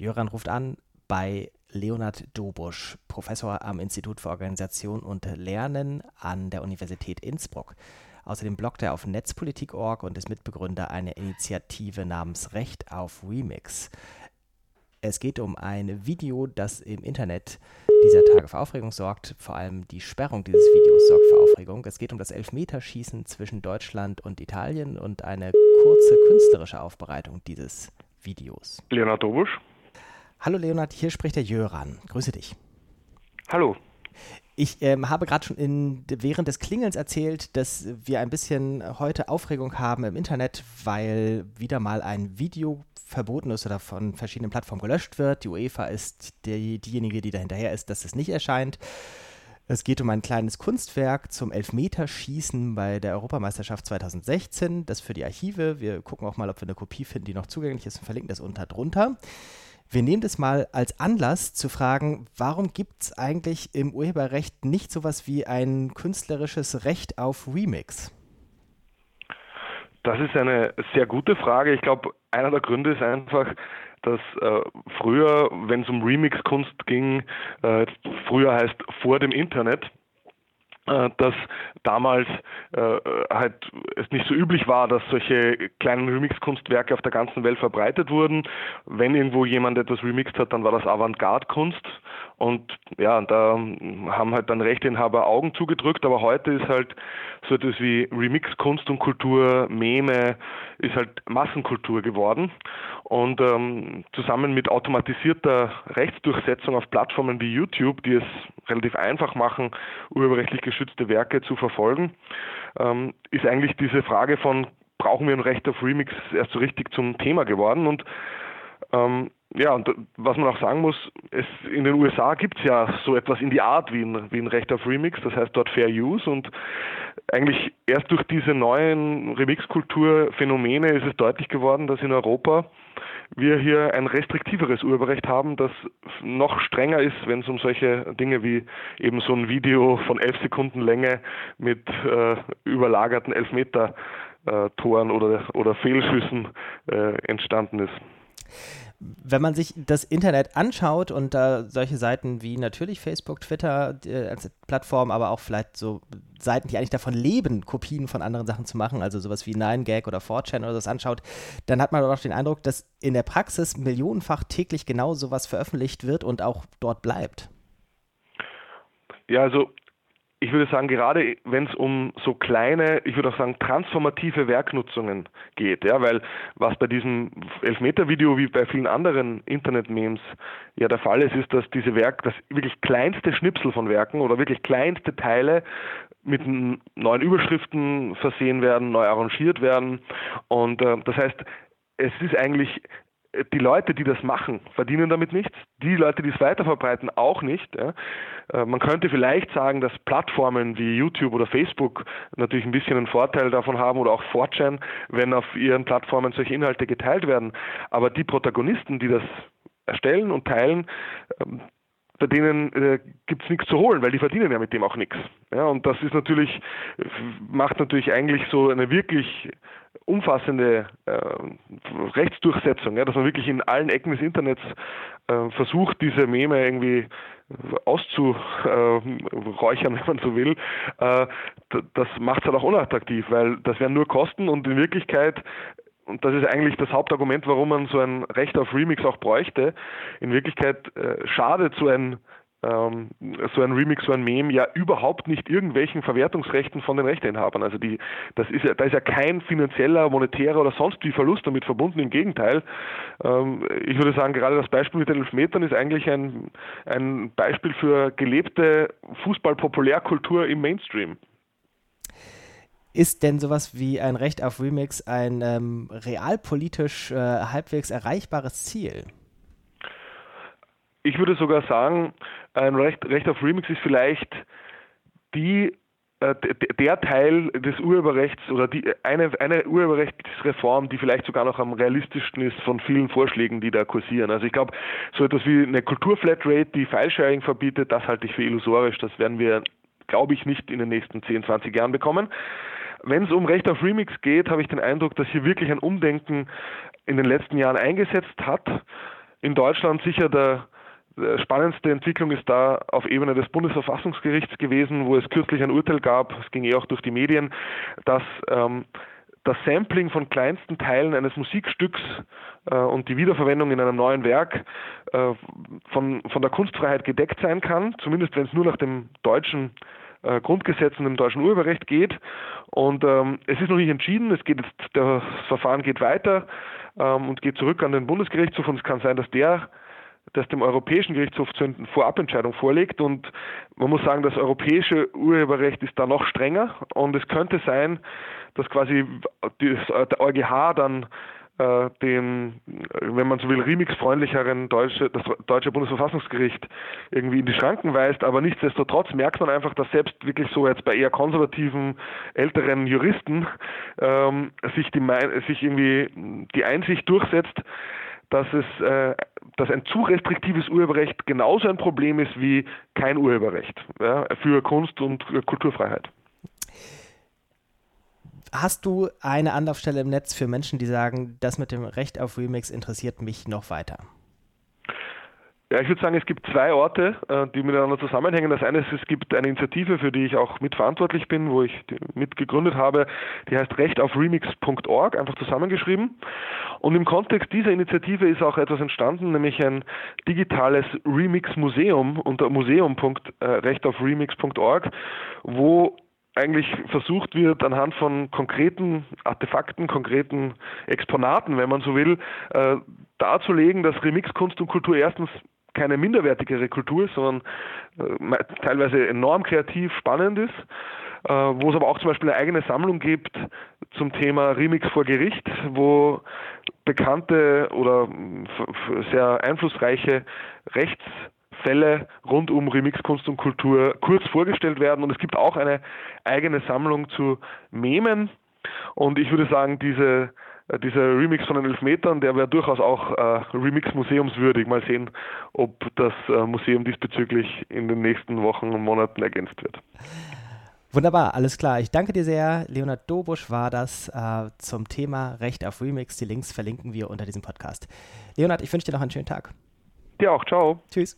Jöran ruft an bei Leonard Dobusch, Professor am Institut für Organisation und Lernen an der Universität Innsbruck. Außerdem bloggt er auf netzpolitik.org und ist Mitbegründer einer Initiative namens Recht auf Remix. Es geht um ein Video, das im Internet dieser Tage für Aufregung sorgt. Vor allem die Sperrung dieses Videos sorgt für Aufregung. Es geht um das Elfmeterschießen zwischen Deutschland und Italien und eine kurze künstlerische Aufbereitung dieses Videos. Leonard Dobusch. Hallo Leonard, hier spricht der Jöran. Grüße dich. Hallo. Ich ähm, habe gerade schon in, während des Klingelns erzählt, dass wir ein bisschen heute Aufregung haben im Internet, weil wieder mal ein Video verboten ist oder von verschiedenen Plattformen gelöscht wird. Die UEFA ist die, diejenige, die dahinterher ist, dass es nicht erscheint. Es geht um ein kleines Kunstwerk zum Elfmeterschießen bei der Europameisterschaft 2016. Das für die Archive. Wir gucken auch mal, ob wir eine Kopie finden, die noch zugänglich ist und verlinken das unter drunter. Wir nehmen das mal als Anlass zu fragen, warum gibt es eigentlich im Urheberrecht nicht sowas wie ein künstlerisches Recht auf Remix? Das ist eine sehr gute Frage. Ich glaube, einer der Gründe ist einfach, dass äh, früher, wenn es um Remix-Kunst ging, äh, früher heißt vor dem Internet, dass damals äh, halt es nicht so üblich war, dass solche kleinen Remix-Kunstwerke auf der ganzen Welt verbreitet wurden. Wenn irgendwo jemand etwas remixt hat, dann war das Avantgarde-Kunst und ja, da haben halt dann Rechteinhaber Augen zugedrückt, aber heute ist halt so etwas wie Remix-Kunst und Kultur, Meme, ist halt Massenkultur geworden. Und ähm, zusammen mit automatisierter Rechtsdurchsetzung auf Plattformen wie YouTube, die es relativ einfach machen, urheberrechtlich geschützte Werke zu verfolgen, ähm, ist eigentlich diese Frage von, brauchen wir ein Recht auf Remix erst so richtig zum Thema geworden. Und ähm, ja, und was man auch sagen muss, es, in den USA gibt es ja so etwas in die Art wie ein, wie ein Recht auf Remix, das heißt dort Fair Use und eigentlich erst durch diese neuen Remix-Kultur-Phänomene ist es deutlich geworden, dass in Europa wir hier ein restriktiveres Urheberrecht haben, das noch strenger ist, wenn es um solche Dinge wie eben so ein Video von elf Sekunden Länge mit äh, überlagerten Elfmeter-Toren äh, oder, oder Fehlschüssen äh, entstanden ist wenn man sich das Internet anschaut und da solche Seiten wie natürlich Facebook, Twitter äh, als Plattform, aber auch vielleicht so Seiten, die eigentlich davon leben, Kopien von anderen Sachen zu machen, also sowas wie 9gag oder 4chan oder das anschaut, dann hat man doch den Eindruck, dass in der Praxis millionenfach täglich genau sowas veröffentlicht wird und auch dort bleibt. Ja, also ich würde sagen, gerade wenn es um so kleine, ich würde auch sagen, transformative Werknutzungen geht, ja, weil was bei diesem Elfmeter-Video wie bei vielen anderen Internet-Memes ja der Fall ist, ist, dass diese Werk, das wirklich kleinste Schnipsel von Werken oder wirklich kleinste Teile mit neuen Überschriften versehen werden, neu arrangiert werden. Und äh, das heißt, es ist eigentlich die Leute, die das machen, verdienen damit nichts. Die Leute, die es weiterverbreiten, auch nicht. Ja. Äh, man könnte vielleicht sagen, dass Plattformen wie YouTube oder Facebook natürlich ein bisschen einen Vorteil davon haben oder auch 4chan, wenn auf ihren Plattformen solche Inhalte geteilt werden. Aber die Protagonisten, die das erstellen und teilen, ähm, bei denen äh, gibt es nichts zu holen, weil die verdienen ja mit dem auch nichts. Ja, und das ist natürlich, macht natürlich eigentlich so eine wirklich umfassende äh, Rechtsdurchsetzung, ja, dass man wirklich in allen Ecken des Internets äh, versucht, diese Meme irgendwie auszuräuchern, wenn man so will, äh, das macht es halt auch unattraktiv, weil das wären nur Kosten und in Wirklichkeit und das ist eigentlich das Hauptargument, warum man so ein Recht auf Remix auch bräuchte. In Wirklichkeit äh, schadet so ein ähm, so ein Remix, so ein Meme ja überhaupt nicht irgendwelchen Verwertungsrechten von den Rechteinhabern. Also die, das ist ja, da ist ja kein finanzieller, monetärer oder sonst wie Verlust damit verbunden. Im Gegenteil, ähm, ich würde sagen, gerade das Beispiel mit den Elfmetern ist eigentlich ein, ein Beispiel für gelebte Fußballpopulärkultur im Mainstream. Ist denn sowas wie ein Recht auf Remix ein ähm, realpolitisch äh, halbwegs erreichbares Ziel? Ich würde sogar sagen, ein Recht, Recht auf Remix ist vielleicht die äh, der Teil des Urheberrechts oder die, eine, eine Urheberrechtsreform, die vielleicht sogar noch am realistischsten ist von vielen Vorschlägen, die da kursieren. Also ich glaube, so etwas wie eine Kulturflatrate, die Filesharing verbietet, das halte ich für illusorisch. Das werden wir, glaube ich, nicht in den nächsten 10, 20 Jahren bekommen. Wenn es um Recht auf Remix geht, habe ich den Eindruck, dass hier wirklich ein Umdenken in den letzten Jahren eingesetzt hat. in Deutschland sicher der, spannendste Entwicklung ist da auf Ebene des Bundesverfassungsgerichts gewesen, wo es kürzlich ein Urteil gab, es ging eh auch durch die Medien, dass ähm, das Sampling von kleinsten Teilen eines Musikstücks äh, und die Wiederverwendung in einem neuen Werk äh, von, von der Kunstfreiheit gedeckt sein kann, zumindest wenn es nur nach dem deutschen äh, Grundgesetz und dem deutschen Urheberrecht geht. Und ähm, es ist noch nicht entschieden, es geht jetzt, das Verfahren geht weiter ähm, und geht zurück an den Bundesgerichtshof und es kann sein, dass der das dem Europäischen Gerichtshof zur Vorabentscheidung vorlegt. Und man muss sagen, das europäische Urheberrecht ist da noch strenger. Und es könnte sein, dass quasi der EuGH dann äh, den, wenn man so will, remixfreundlicheren deutsche, das deutsche Bundesverfassungsgericht irgendwie in die Schranken weist. Aber nichtsdestotrotz merkt man einfach, dass selbst wirklich so jetzt bei eher konservativen, älteren Juristen ähm, sich, die, sich irgendwie die Einsicht durchsetzt, dass es äh, dass ein zu restriktives Urheberrecht genauso ein Problem ist wie kein Urheberrecht ja, für Kunst und Kulturfreiheit. Hast du eine Anlaufstelle im Netz für Menschen, die sagen, das mit dem Recht auf Remix interessiert mich noch weiter? Ja, ich würde sagen, es gibt zwei Orte, äh, die miteinander zusammenhängen. Das eine ist, es gibt eine Initiative, für die ich auch mitverantwortlich bin, wo ich mitgegründet habe, die heißt rechtaufremix.org, einfach zusammengeschrieben. Und im Kontext dieser Initiative ist auch etwas entstanden, nämlich ein digitales Remix-Museum unter museum.rechtaufremix.org, wo eigentlich versucht wird, anhand von konkreten Artefakten, konkreten Exponaten, wenn man so will, äh, darzulegen, dass Remix-Kunst und Kultur erstens keine minderwertigere Kultur ist, sondern äh, teilweise enorm kreativ, spannend ist, äh, wo es aber auch zum Beispiel eine eigene Sammlung gibt zum Thema Remix vor Gericht, wo bekannte oder sehr einflussreiche Rechtsfälle rund um Remixkunst und Kultur kurz vorgestellt werden. Und es gibt auch eine eigene Sammlung zu Memen. Und ich würde sagen, diese äh, dieser Remix von den Elfmetern, der wäre durchaus auch äh, Remix-museumswürdig. Mal sehen, ob das äh, Museum diesbezüglich in den nächsten Wochen und Monaten ergänzt wird. Wunderbar, alles klar. Ich danke dir sehr. Leonard Dobusch war das äh, zum Thema Recht auf Remix. Die Links verlinken wir unter diesem Podcast. Leonard, ich wünsche dir noch einen schönen Tag. Dir auch. Ciao. Tschüss.